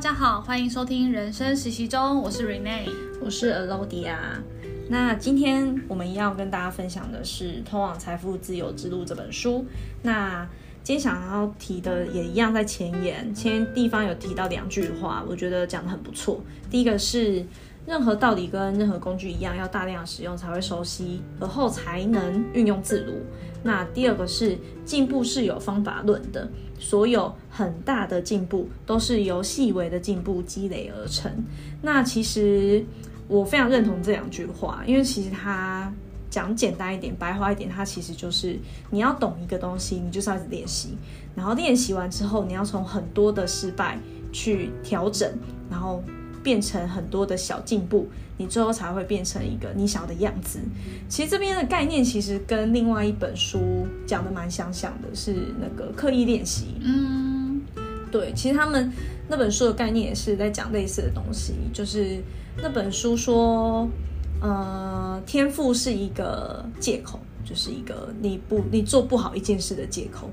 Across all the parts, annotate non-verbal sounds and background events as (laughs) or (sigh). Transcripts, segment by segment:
大家好，欢迎收听人生实习中，我是 Rene，我是 Alodia。那今天我们要跟大家分享的是《通往财富自由之路》这本书。那今天想要提的也一样，在前言前地方有提到两句话，我觉得讲得很不错。第一个是。任何道理跟任何工具一样，要大量使用才会熟悉，而后才能运用自如。那第二个是进步是有方法论的，所有很大的进步都是由细微的进步积累而成。那其实我非常认同这两句话，因为其实它讲简单一点、白话一点，它其实就是你要懂一个东西，你就是要练习，然后练习完之后，你要从很多的失败去调整，然后。变成很多的小进步，你最后才会变成一个你想要的样子。其实这边的概念其实跟另外一本书讲的蛮相像的，是那个刻意练习。嗯，对，其实他们那本书的概念也是在讲类似的东西，就是那本书说，呃，天赋是一个借口，就是一个你不你做不好一件事的借口。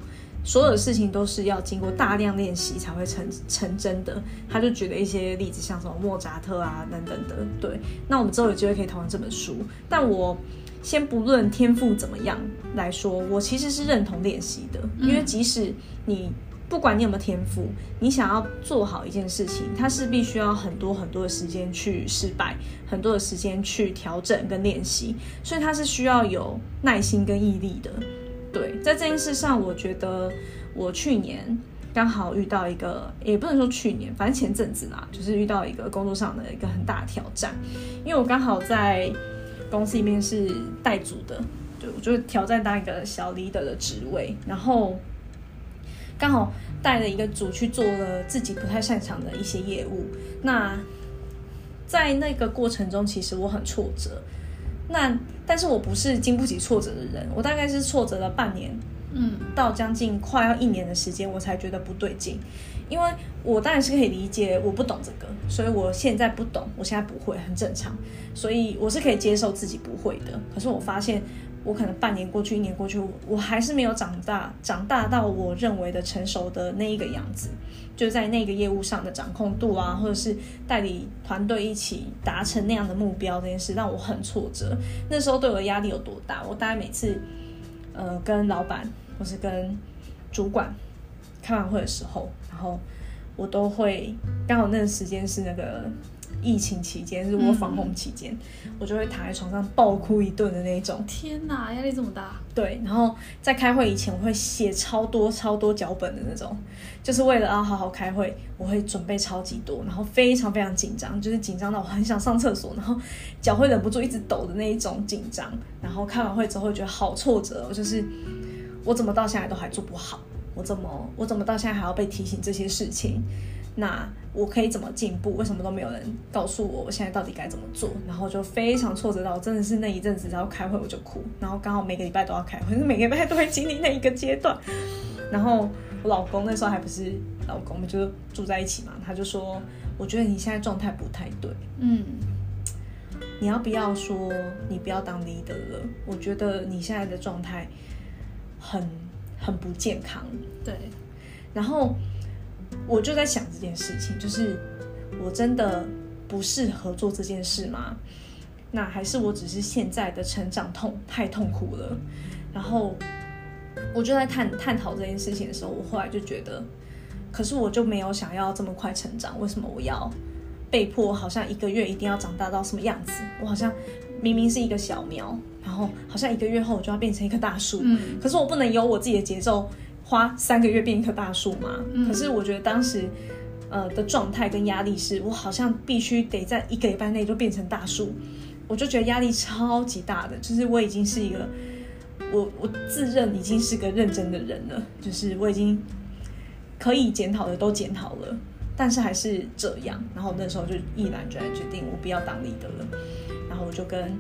所有的事情都是要经过大量练习才会成成真的。他就举了一些例子，像什么莫扎特啊等等的。对，那我们之后有机会可以讨论这本书。但我先不论天赋怎么样来说，我其实是认同练习的，因为即使你不管你有没有天赋，你想要做好一件事情，它是必须要很多很多的时间去失败，很多的时间去调整跟练习，所以它是需要有耐心跟毅力的。对，在这件事上，我觉得我去年刚好遇到一个，也不能说去年，反正前阵子啦，就是遇到一个工作上的一个很大的挑战，因为我刚好在公司里面是带组的，对，我就挑战当一个小 leader 的职位，然后刚好带了一个组去做了自己不太擅长的一些业务，那在那个过程中，其实我很挫折。那，但是我不是经不起挫折的人，我大概是挫折了半年，嗯，到将近快要一年的时间，我才觉得不对劲。因为我当然是可以理解我不懂这个，所以我现在不懂，我现在不会，很正常，所以我是可以接受自己不会的。可是我发现。我可能半年过去，一年过去，我还是没有长大，长大到我认为的成熟的那一个样子，就在那个业务上的掌控度啊，或者是带领团队一起达成那样的目标这件事，让我很挫折。那时候对我的压力有多大？我大概每次，呃，跟老板或是跟主管开完会的时候，然后我都会刚好那个时间是那个。疫情期间，如果防控期间，嗯，我就会躺在床上暴哭一顿的那种。天哪，压力这么大！对，然后在开会以前，我会写超多超多脚本的那种，就是为了要好好开会，我会准备超级多，然后非常非常紧张，就是紧张到我很想上厕所，然后脚会忍不住一直抖的那一种紧张。然后开完会之后，会觉得好挫折，就是我怎么到现在都还做不好？我怎么我怎么到现在还要被提醒这些事情？那我可以怎么进步？为什么都没有人告诉我我现在到底该怎么做？然后就非常挫折到，真的是那一阵子，然后开会我就哭。然后刚好每个礼拜都要开会，每个礼拜都会经历那一个阶段。然后我老公那时候还不是老公，我们就住在一起嘛，他就说：“我觉得你现在状态不太对，嗯，你要不要说你不要当 leader 了？我觉得你现在的状态很很不健康。”对，然后。我就在想这件事情，就是我真的不适合做这件事吗？那还是我只是现在的成长痛太痛苦了？然后我就在探探讨这件事情的时候，我后来就觉得，可是我就没有想要这么快成长，为什么我要被迫好像一个月一定要长大到什么样子？我好像明明是一个小苗，然后好像一个月后我就要变成一棵大树，嗯，可是我不能有我自己的节奏。花三个月变一棵大树嘛？可是我觉得当时，呃的状态跟压力是，我好像必须得在一个礼拜内就变成大树，我就觉得压力超级大的。就是我已经是一个，我我自认已经是个认真的人了，就是我已经可以检讨的都检讨了，但是还是这样。然后那时候就毅然决然决定，我不要当 leader 了。然后我就跟。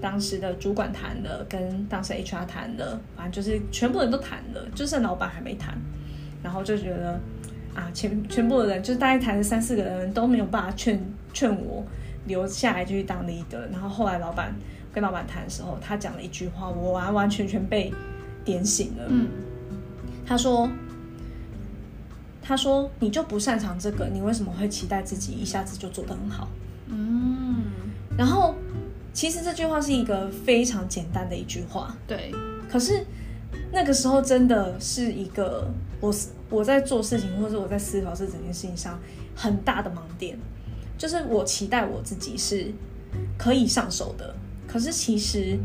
当时的主管谈了，跟当时 HR 谈了，反正就是全部人都谈了，就剩老板还没谈。然后就觉得啊，全全部的人就是大概谈了三四个人都没有办法劝劝我留下来继续当 leader。然后后来老板跟老板谈的时候，他讲了一句话，我完完全全被点醒了。嗯，他说他说：“你就不擅长这个，你为什么会期待自己一下子就做得很好？”嗯，然后其实这句话是一个非常简单的一句话，对。可是那个时候真的是一个我我在做事情，或者我在思考这整件事情上很大的盲点，就是我期待我自己是可以上手的，可是其实。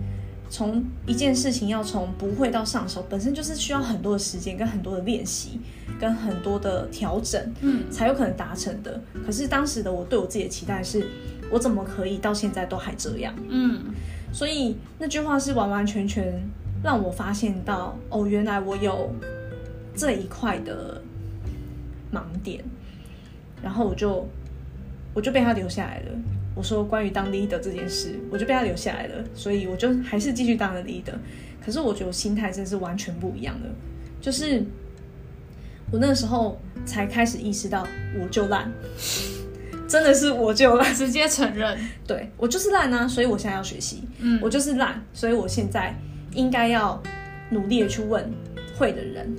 从一件事情要从不会到上手，本身就是需要很多的时间、跟很多的练习、跟很多的调整，嗯，才有可能达成的。可是当时的我对我自己的期待是，我怎么可以到现在都还这样？嗯，所以那句话是完完全全让我发现到，哦，原来我有这一块的盲点，然后我就我就被他留下来了。我说关于当 leader 这件事，我就被他留下来了，所以我就还是继续当了 leader。可是我觉得我心态真是完全不一样的，就是我那时候才开始意识到，我就烂，真的是我就烂，(laughs) 直接承认，对，我就是烂啊，所以我现在要学习，嗯，我就是烂，所以我现在应该要努力的去问会的人，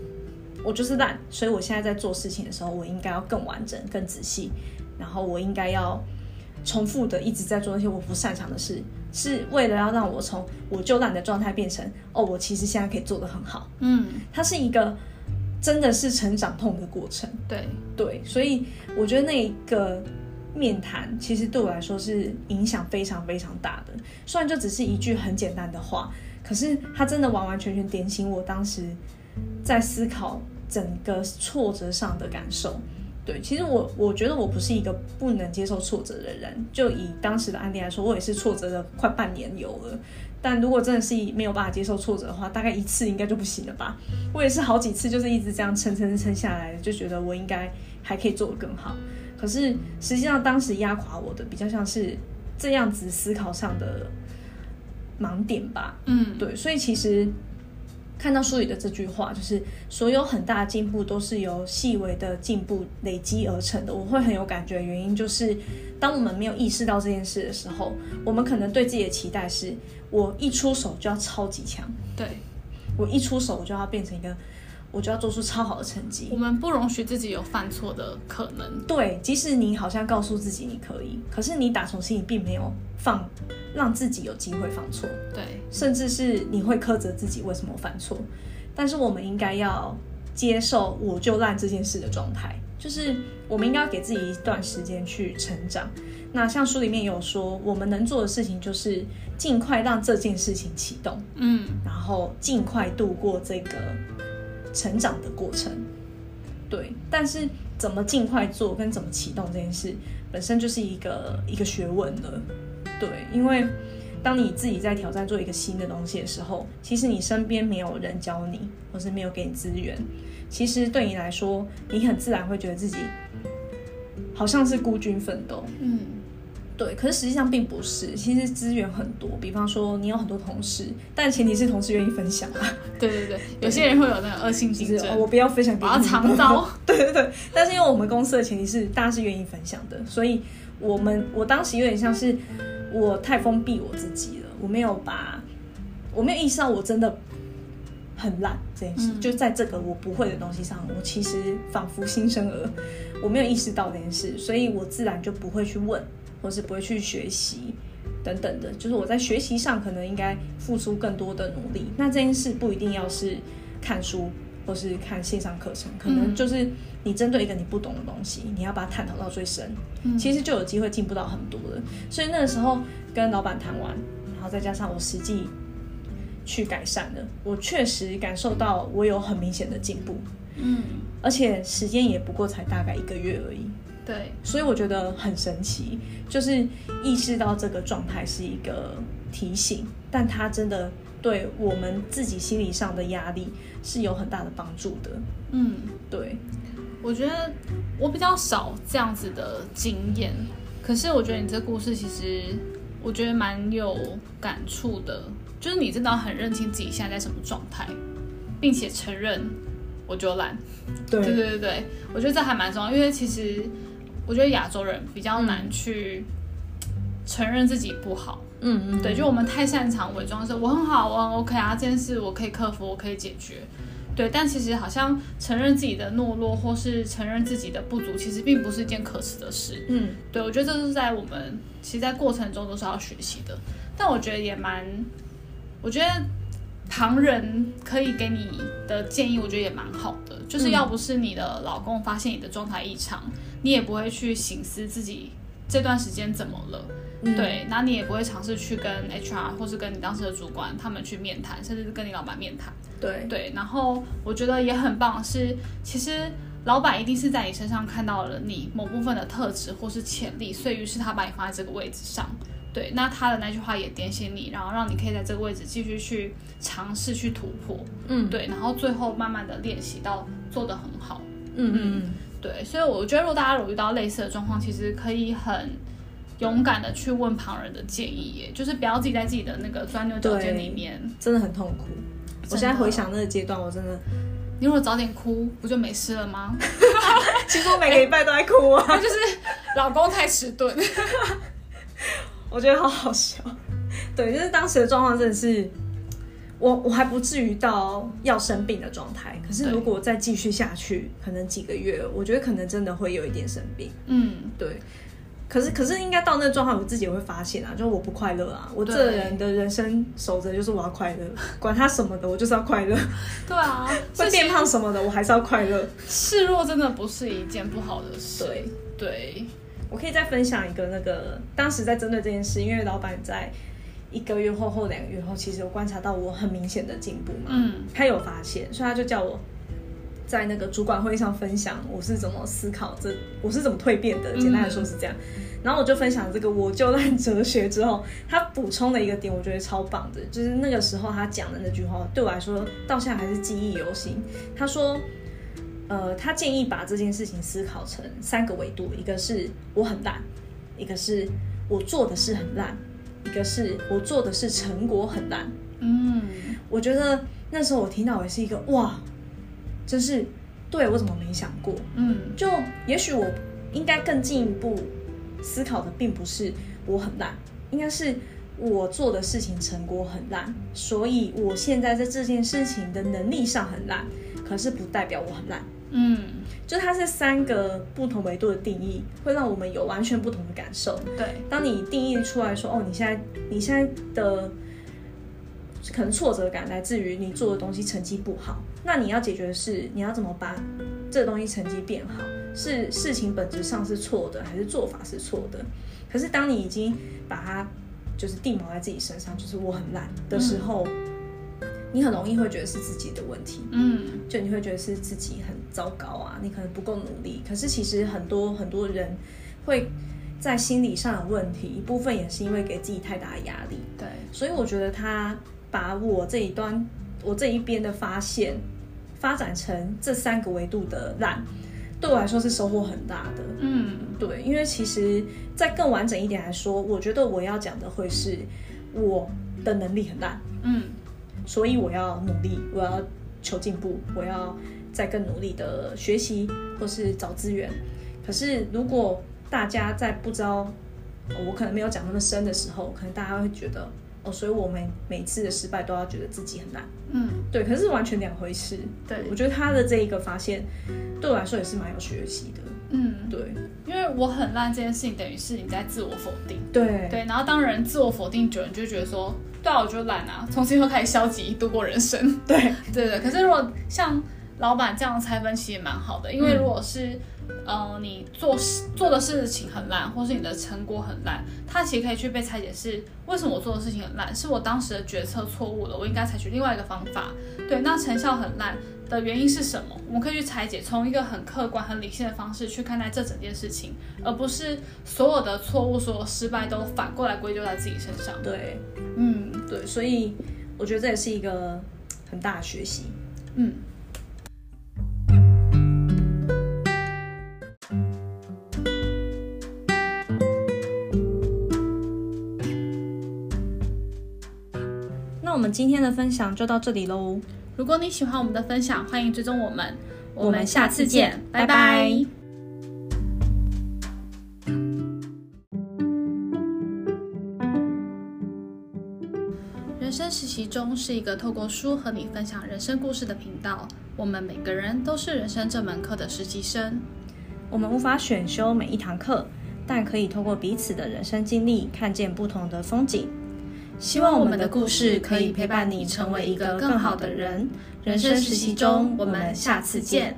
我就是烂，所以我现在在做事情的时候，我应该要更完整、更仔细，然后我应该要。重复的一直在做那些我不擅长的事，是为了要让我从我就烂的状态变成哦，我其实现在可以做得很好。嗯，它是一个真的是成长痛的过程。对对，所以我觉得那一个面谈其实对我来说是影响非常非常大的。虽然就只是一句很简单的话，可是它真的完完全全点醒我当时在思考整个挫折上的感受。对，其实我我觉得我不是一个不能接受挫折的人。就以当时的案例来说，我也是挫折了快半年有了。但如果真的是没有办法接受挫折的话，大概一次应该就不行了吧？我也是好几次就是一直这样撑撑撑下来，就觉得我应该还可以做得更好。可是实际上当时压垮我的比较像是这样子思考上的盲点吧。嗯，对，所以其实。看到书里的这句话，就是所有很大的进步都是由细微的进步累积而成的。我会很有感觉原因就是，当我们没有意识到这件事的时候，我们可能对自己的期待是，我一出手就要超级强，对，我一出手我就要变成一个。我就要做出超好的成绩。我们不容许自己有犯错的可能。对，即使你好像告诉自己你可以，可是你打从心里并没有放，让自己有机会犯错。对，甚至是你会苛责自己为什么犯错。但是我们应该要接受我就烂这件事的状态，就是我们应该要给自己一段时间去成长。那像书里面有说，我们能做的事情就是尽快让这件事情启动，嗯，然后尽快度过这个。成长的过程，对，但是怎么尽快做跟怎么启动这件事，本身就是一个一个学问了，对，因为当你自己在挑战做一个新的东西的时候，其实你身边没有人教你，或是没有给你资源，其实对你来说，你很自然会觉得自己好像是孤军奋斗，嗯。对，可是实际上并不是，其实资源很多，比方说你有很多同事，但前提是同事愿意分享啊。对对 (laughs) 对，有些人会有那种恶性竞争，哦，我不要分享给你，我要长刀。(laughs) 对对对，但是因为我们公司的前提是大家是愿意分享的，所以我们我当时有点像是我太封闭我自己了，我没有把，我没有意识到我真的很烂这件事，嗯、就在这个我不会的东西上，我其实仿佛新生儿，我没有意识到这件事，所以我自然就不会去问。或是不会去学习等等的，就是我在学习上可能应该付出更多的努力。那这件事不一定要是看书或是看线上课程，可能就是你针对一个你不懂的东西，你要把它探讨到最深，其实就有机会进步到很多了。所以那个时候跟老板谈完，然后再加上我实际去改善的，我确实感受到我有很明显的进步。嗯，而且时间也不过才大概一个月而已。对，所以我觉得很神奇，就是意识到这个状态是一个提醒，但它真的对我们自己心理上的压力是有很大的帮助的。嗯，对，我觉得我比较少这样子的经验，可是我觉得你这故事其实我觉得蛮有感触的，就是你真的很认清自己现在在什么状态，并且承认我就烂。对对对对，我觉得这还蛮重要，因为其实。我觉得亚洲人比较难去承认自己不好，嗯嗯，对，就我们太擅长伪装，说我很好，我很 OK 啊，这件事我可以克服，我可以解决。对，但其实好像承认自己的懦弱，或是承认自己的不足，其实并不是一件可耻的事。嗯，对，我觉得这是在我们其实，在过程中都是要学习的。但我觉得也蛮，我觉得旁人可以给你的建议，我觉得也蛮好的。就是要不是你的老公发现你的状态异常，嗯，你也不会去醒思自己这段时间怎么了。嗯、对，那你也不会尝试去跟 HR 或是跟你当时的主管他们去面谈，甚至是跟你老板面谈。对对，然后我觉得也很棒是，是其实老板一定是在你身上看到了你某部分的特质或是潜力，所以于是他把你放在这个位置上。对，那他的那句话也点醒你，然后让你可以在这个位置继续去尝试去突破。嗯，对，然后最后慢慢的练习到做得很好。嗯嗯嗯，对，所以我觉得如果大家有遇到类似的状况，其实可以很。勇敢的去问旁人的建议，耶，就是不要自己在自己的那个钻牛角尖里面，真的很痛苦。我现在回想那个阶段，我真的，你如果早点哭，不就没事了吗？(laughs) 其实我每个礼拜都在哭啊，(laughs) 就是老公太迟钝，(laughs) 我觉得好好笑。对，就是当时的状况真的是，我我还不至于到要生病的状态，可是如果再继续下去，可能几个月，我觉得可能真的会有一点生病。嗯，对。可是，可是应该到那个状态，我自己也会发现啊，就是我不快乐啊。我这个人的人生守则就是我要快乐，管他什么的，我就是要快乐。(laughs) 对啊，会变胖什么的，我还是要快乐。示弱真的不是一件不好的事。对对，我可以再分享一个那个，当时在针对这件事，因为老板在一个月后或两个月后，其实我观察到我很明显的进步嘛。嗯，他有发现，所以他就叫我。在那个主管会议上分享我是怎么思考这，我是怎么蜕变的。简单来说是这样，然后我就分享这个我就烂哲学之后，他补充了一个点，我觉得超棒的，就是那个时候他讲的那句话，对我来说到现在还是记忆犹新。他说，呃，他建议把这件事情思考成三个维度，一个是我很烂，一个是我做的事很烂，一个是我做的是成果很烂。嗯，我觉得那时候我听到也是一个哇。就是，对，我怎么没想过？嗯，就也许我应该更进一步思考的，并不是我很烂，应该是我做的事情成果很烂，所以我现在在这件事情的能力上很烂，可是不代表我很烂。嗯，就它是三个不同维度的定义，会让我们有完全不同的感受。对，当你定义出来说，哦，你现在你现在的。可能挫折感来自于你做的东西成绩不好，那你要解决的是你要怎么把这个东西成绩变好？是事情本质上是错的，还是做法是错的？可是当你已经把它就是定锚在自己身上，就是我很烂的时候，嗯，你很容易会觉得是自己的问题，嗯，就你会觉得是自己很糟糕啊，你可能不够努力。可是其实很多很多人会在心理上有问题，一部分也是因为给自己太大的压力。对，所以我觉得他。把我这一端，我这一边的发现，发展成这三个维度的烂，对我来说是收获很大的。嗯，对，因为其实再更完整一点来说，我觉得我要讲的会是我的能力很烂。嗯，所以我要努力，我要求进步，我要再更努力的学习或是找资源。可是如果大家在不知道我可能没有讲那么深的时候，可能大家会觉得。哦，所以我们每次的失败都要觉得自己很烂，嗯，对，可是完全两回事。对，我觉得他的这一个发现，对我来说也是蛮有学习的，嗯，对，因为我很烂这件事情，等于是你在自我否定，对。对，然后当人自我否定久了，你就觉得说，对啊，我就懒啊，从今后开始消极度过人生，(laughs) 对对对。可是如果像老板这样拆分，其实也蛮好的，因为如果是。呃，你做事做的事情很烂，或是你的成果很烂，它其实可以去被拆解是为什么我做的事情很烂，是我当时的决策错误了，我应该采取另外一个方法。对，那成效很烂的原因是什么？我们可以去拆解，从一个很客观、很理性的方式去看待这整件事情，而不是所有的错误、所有失败都反过来归咎在自己身上。对，嗯，对，所以我觉得这也是一个很大的学习。嗯。那我们今天的分享就到这里喽。如果你喜欢我们的分享，欢迎追踪我们。我们下次见，拜拜。人生实习中是一个透过书和你分享人生故事的频道。我们每个人都是人生这门课的实习生。我们无法选修每一堂课，但可以透过彼此的人生经历，看见不同的风景。希望我们的故事可以陪伴你成为一个更好的人。人生实习中，我们下次见。